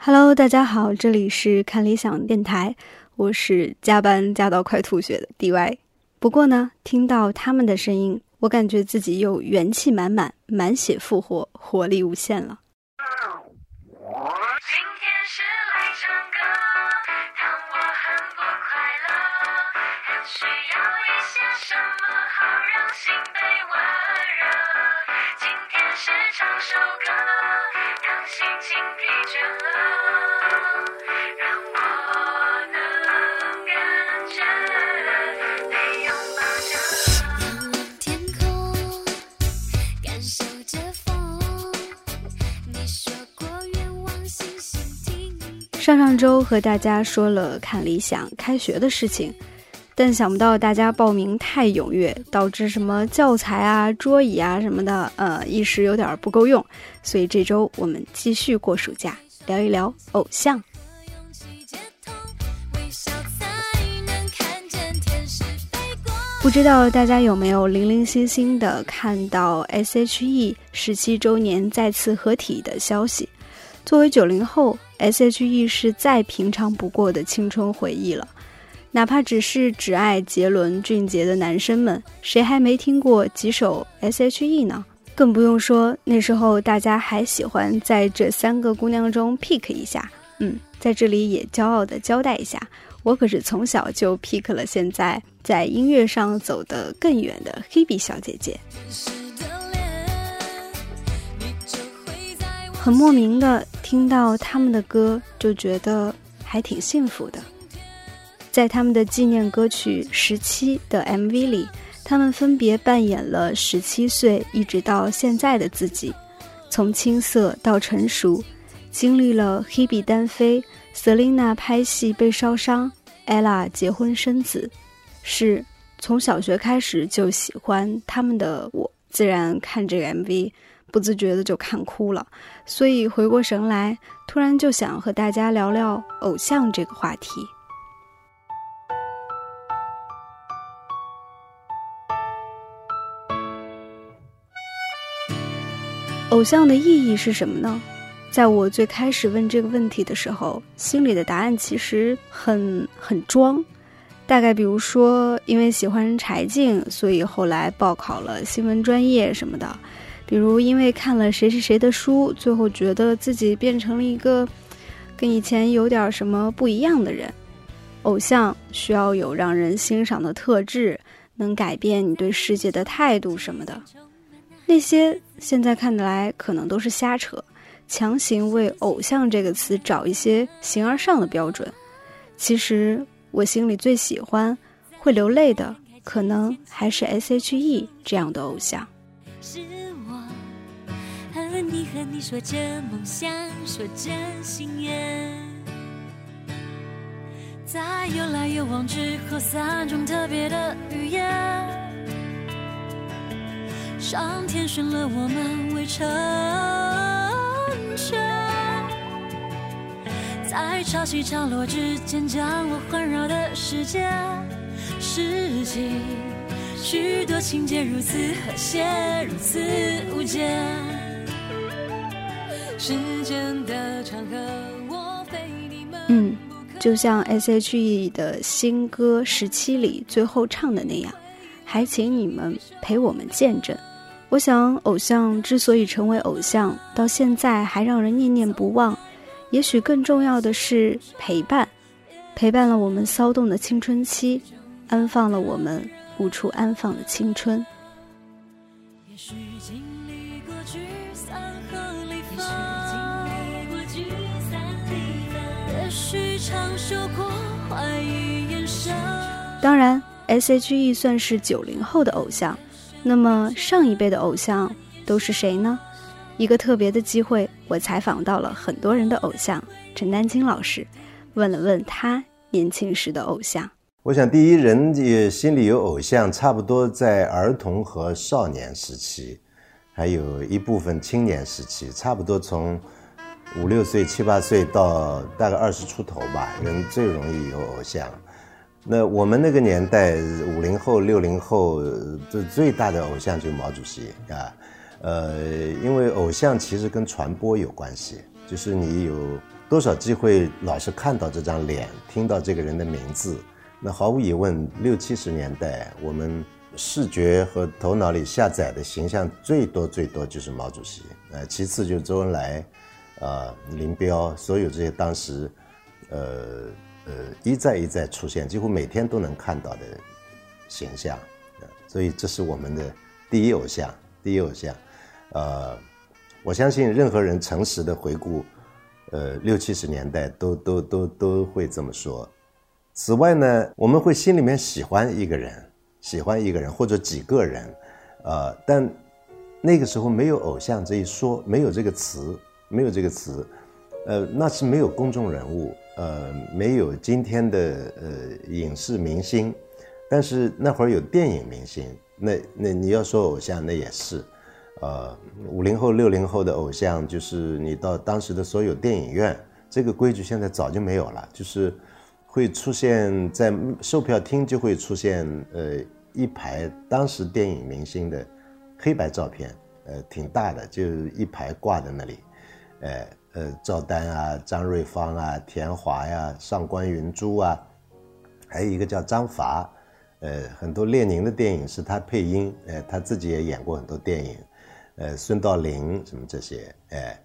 Hello，大家好，这里是看理想电台，我是加班加到快吐血的 DY。不过呢，听到他们的声音，我感觉自己又元气满满，满血复活，活力无限了。上上周和大家说了看理想开学的事情，但想不到大家报名太踊跃，导致什么教材啊、桌椅啊什么的，呃，一时有点不够用。所以这周我们继续过暑假，聊一聊偶像。不知道大家有没有零零星星的看到 S.H.E 十七周年再次合体的消息？作为九零后，S.H.E 是再平常不过的青春回忆了。哪怕只是只爱杰伦、俊杰的男生们，谁还没听过几首 S.H.E 呢？更不用说那时候大家还喜欢在这三个姑娘中 pick 一下。嗯，在这里也骄傲地交代一下，我可是从小就 pick 了现在在音乐上走得更远的 Hebe 小姐姐。很莫名的听到他们的歌，就觉得还挺幸福的。在他们的纪念歌曲《十七》的 MV 里，他们分别扮演了十七岁一直到现在的自己，从青涩到成熟，经历了 Hebe 单飞、Selina 拍戏被烧伤、Ella 结婚生子，是从小学开始就喜欢他们的我，自然看这个 MV 不自觉的就看哭了。所以回过神来，突然就想和大家聊聊偶像这个话题。偶像的意义是什么呢？在我最开始问这个问题的时候，心里的答案其实很很装。大概比如说，因为喜欢柴静，所以后来报考了新闻专业什么的；比如因为看了谁谁谁的书，最后觉得自己变成了一个跟以前有点什么不一样的人。偶像需要有让人欣赏的特质，能改变你对世界的态度什么的。那些现在看来可能都是瞎扯，强行为“偶像”这个词找一些形而上的标准。其实我心里最喜欢、会流泪的，可能还是 S.H.E 这样的偶像。和你说着梦想，说着心愿，在有来有往之后，三种特别的语言。上天选了我们为成全，在潮起潮落之间将我环绕的世界，拾起许多情节如此和谐，如此无解。嗯不可就像 S.H.E 的新歌《十七》里最后唱的那样，还请你们陪我们见证。我想，偶像之所以成为偶像，到现在还让人念念不忘，也许更重要的是陪伴，陪伴了我们骚动的青春期，安放了我们无处安放的青春。也许经历过聚散和离分，当然，S.H.E 算是九零后的偶像，那么上一辈的偶像都是谁呢？一个特别的机会，我采访到了很多人的偶像陈丹青老师，问了问他年轻时的偶像。我想，第一人也心里有偶像，差不多在儿童和少年时期，还有一部分青年时期，差不多从五六岁、七八岁到大概二十出头吧，人最容易有偶像。那我们那个年代，五零后、六零后，这最大的偶像就是毛主席啊。呃，因为偶像其实跟传播有关系，就是你有多少机会老是看到这张脸，听到这个人的名字。那毫无疑问，六七十年代我们视觉和头脑里下载的形象最多最多就是毛主席，呃，其次就是周恩来，啊，林彪，所有这些当时，呃呃一再一再出现，几乎每天都能看到的形象，所以这是我们的第一偶像，第一偶像，呃，我相信任何人诚实的回顾，呃，六七十年代都都都都会这么说。此外呢，我们会心里面喜欢一个人，喜欢一个人或者几个人，呃，但那个时候没有偶像这一说，没有这个词，没有这个词，呃，那是没有公众人物，呃，没有今天的呃影视明星，但是那会儿有电影明星，那那你要说偶像，那也是，呃，五零后六零后的偶像，就是你到当时的所有电影院，这个规矩现在早就没有了，就是。会出现在售票厅，就会出现呃一排当时电影明星的黑白照片，呃挺大的，就一排挂在那里，呃呃赵丹啊、张瑞芳啊、田华呀、上官云珠啊，还有一个叫张伐，呃很多列宁的电影是他配音，呃他自己也演过很多电影，呃孙道临什么这些，哎。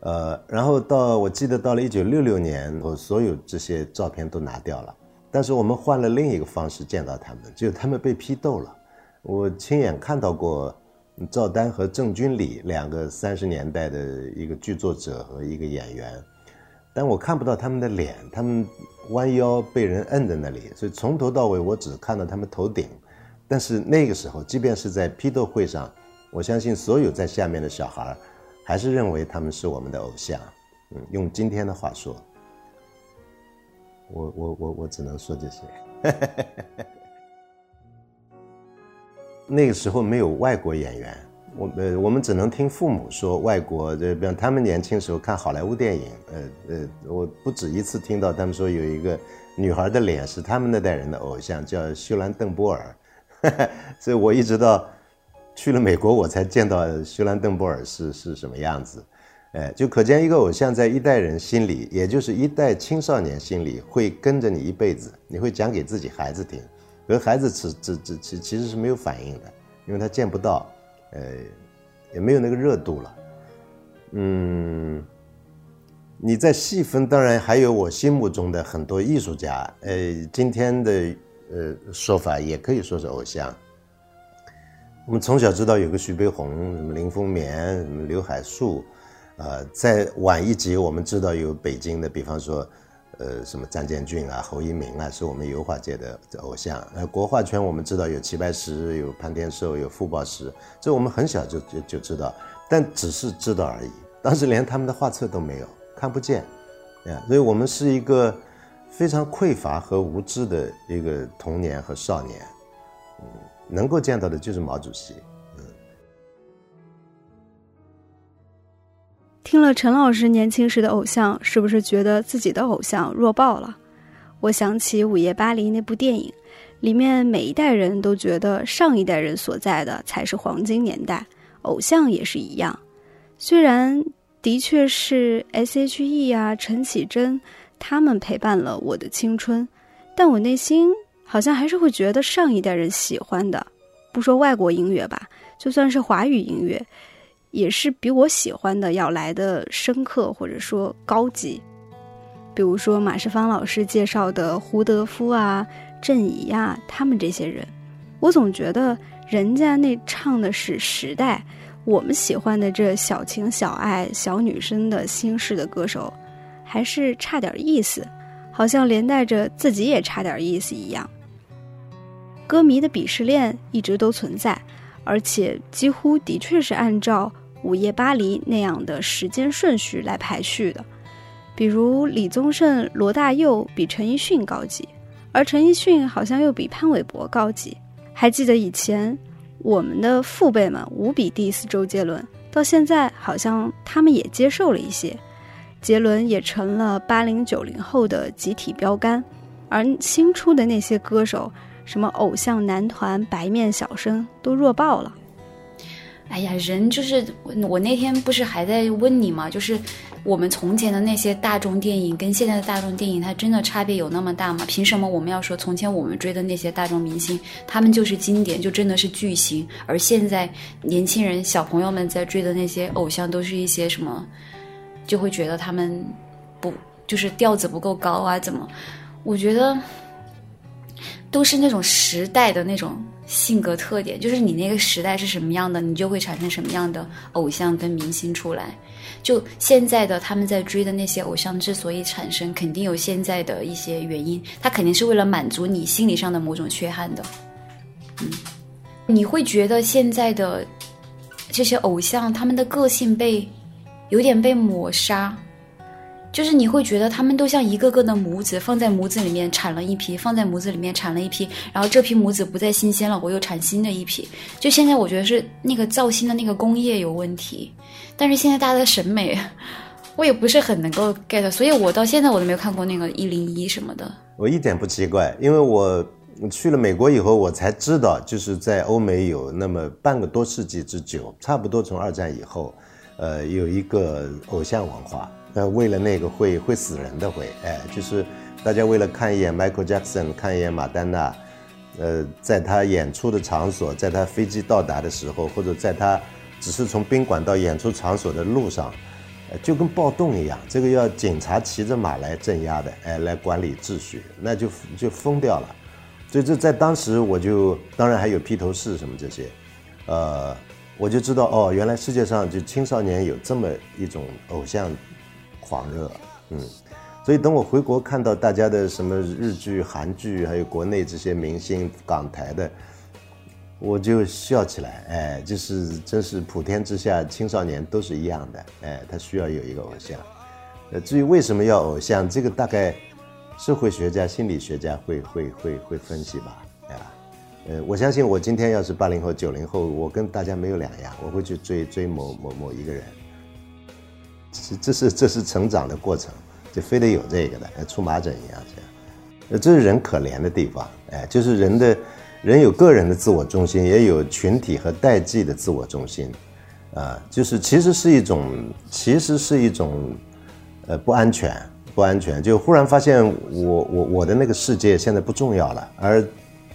呃，然后到我记得到了一九六六年，我所有这些照片都拿掉了，但是我们换了另一个方式见到他们，就他们被批斗了。我亲眼看到过赵丹和郑君里两个三十年代的一个剧作者和一个演员，但我看不到他们的脸，他们弯腰被人摁在那里，所以从头到尾我只看到他们头顶。但是那个时候，即便是在批斗会上，我相信所有在下面的小孩。还是认为他们是我们的偶像，嗯，用今天的话说，我我我我只能说这些。那个时候没有外国演员，我呃我们只能听父母说外国，这比方他们年轻时候看好莱坞电影，呃呃，我不止一次听到他们说有一个女孩的脸是他们那代人的偶像，叫秀兰邓波尔，所以我一直到。去了美国，我才见到休兰邓波尔是是什么样子，哎，就可见一个偶像在一代人心里，也就是一代青少年心里，会跟着你一辈子。你会讲给自己孩子听，可孩子只只只其其实是没有反应的，因为他见不到，呃，也没有那个热度了。嗯，你在细分，当然还有我心目中的很多艺术家，呃，今天的呃说法也可以说是偶像。我们从小知道有个徐悲鸿，什么林风眠，什么刘海粟，呃，再晚一级，我们知道有北京的，比方说，呃，什么张建军啊、侯一鸣啊，是我们油画界的偶像。呃，国画圈我们知道有齐白石、有潘天寿、有傅抱石，这我们很小就就就知道，但只是知道而已。当时连他们的画册都没有，看不见，啊，所以我们是一个非常匮乏和无知的一个童年和少年，嗯。能够见到的就是毛主席。听了陈老师年轻时的偶像，是不是觉得自己的偶像弱爆了？我想起《午夜巴黎》那部电影，里面每一代人都觉得上一代人所在的才是黄金年代，偶像也是一样。虽然的确是 S.H.E 啊、陈绮贞他们陪伴了我的青春，但我内心。好像还是会觉得上一代人喜欢的，不说外国音乐吧，就算是华语音乐，也是比我喜欢的要来的深刻或者说高级。比如说马世芳老师介绍的胡德夫啊、郑怡呀，他们这些人，我总觉得人家那唱的是时代，我们喜欢的这小情小爱、小女生的心事的歌手，还是差点意思，好像连带着自己也差点意思一样。歌迷的鄙视链一直都存在，而且几乎的确是按照《午夜巴黎》那样的时间顺序来排序的。比如李宗盛、罗大佑比陈奕迅高级，而陈奕迅好像又比潘玮柏高级。还记得以前我们的父辈们无比 diss 周杰伦，到现在好像他们也接受了一些，杰伦也成了八零九零后的集体标杆，而新出的那些歌手。什么偶像男团、白面小生都弱爆了。哎呀，人就是我那天不是还在问你吗？就是我们从前的那些大众电影跟现在的大众电影，它真的差别有那么大吗？凭什么我们要说从前我们追的那些大众明星，他们就是经典，就真的是巨星？而现在年轻人、小朋友们在追的那些偶像，都是一些什么？就会觉得他们不就是调子不够高啊？怎么？我觉得都是那种时代的那种。性格特点就是你那个时代是什么样的，你就会产生什么样的偶像跟明星出来。就现在的他们在追的那些偶像之所以产生，肯定有现在的一些原因，他肯定是为了满足你心理上的某种缺憾的。嗯，你会觉得现在的这些偶像他们的个性被有点被抹杀。就是你会觉得他们都像一个个的母子，放在母子里面产了一批，放在母子里面产了一批，然后这批母子不再新鲜了，我又产新的一批。就现在我觉得是那个造星的那个工业有问题，但是现在大家的审美，我也不是很能够 get，所以我到现在我都没有看过那个一零一什么的。我一点不奇怪，因为我去了美国以后，我才知道，就是在欧美有那么半个多世纪之久，差不多从二战以后，呃，有一个偶像文化。呃为了那个会会死人的会，哎，就是大家为了看一眼 Michael Jackson，看一眼马丹娜，呃，在他演出的场所，在他飞机到达的时候，或者在他只是从宾馆到演出场所的路上，就跟暴动一样，这个要警察骑着马来镇压的，哎，来管理秩序，那就就疯掉了。所以这在当时我就当然还有披头士什么这些，呃，我就知道哦，原来世界上就青少年有这么一种偶像。狂热，嗯，所以等我回国看到大家的什么日剧、韩剧，还有国内这些明星、港台的，我就笑起来，哎，就是真是普天之下青少年都是一样的，哎，他需要有一个偶像。呃，至于为什么要偶像，这个大概社会学家、心理学家会会会会分析吧，啊，呃，我相信我今天要是八零后、九零后，我跟大家没有两样，我会去追追某某某一个人。这这是这是成长的过程，就非得有这个的，像出麻疹一样这样。呃，这是人可怜的地方，哎，就是人的，人有个人的自我中心，也有群体和代际的自我中心，啊，就是其实是一种，其实是一种，呃，不安全，不安全，就忽然发现我我我的那个世界现在不重要了，而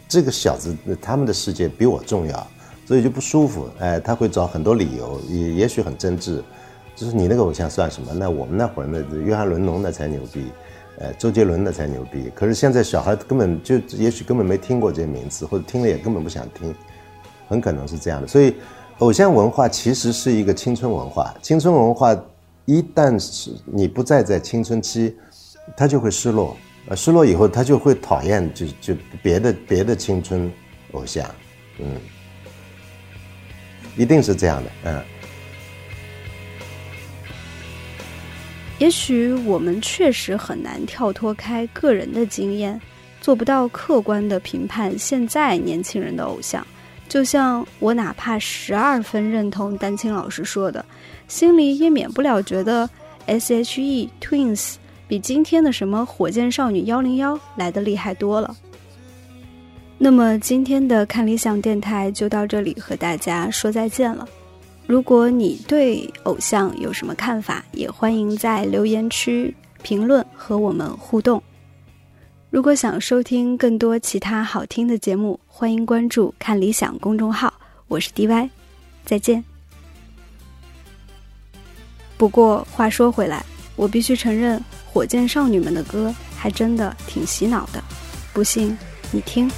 这个小子他们的世界比我重要，所以就不舒服，哎，他会找很多理由，也也许很真挚。就是你那个偶像算什么？那我们那会儿那，约翰伦农那才牛逼，呃，周杰伦那才牛逼。可是现在小孩根本就也许根本没听过这些名字，或者听了也根本不想听，很可能是这样的。所以，偶像文化其实是一个青春文化。青春文化一旦是你不再在青春期，他就会失落，呃，失落以后他就会讨厌就就别的别的青春偶像，嗯，一定是这样的，嗯。也许我们确实很难跳脱开个人的经验，做不到客观的评判现在年轻人的偶像。就像我哪怕十二分认同丹青老师说的，心里也免不了觉得 S.H.E Twins 比今天的什么火箭少女幺零幺来的厉害多了。那么今天的看理想电台就到这里，和大家说再见了。如果你对偶像有什么看法，也欢迎在留言区评论和我们互动。如果想收听更多其他好听的节目，欢迎关注“看理想”公众号。我是 DY，再见。不过话说回来，我必须承认，火箭少女们的歌还真的挺洗脑的。不信你听。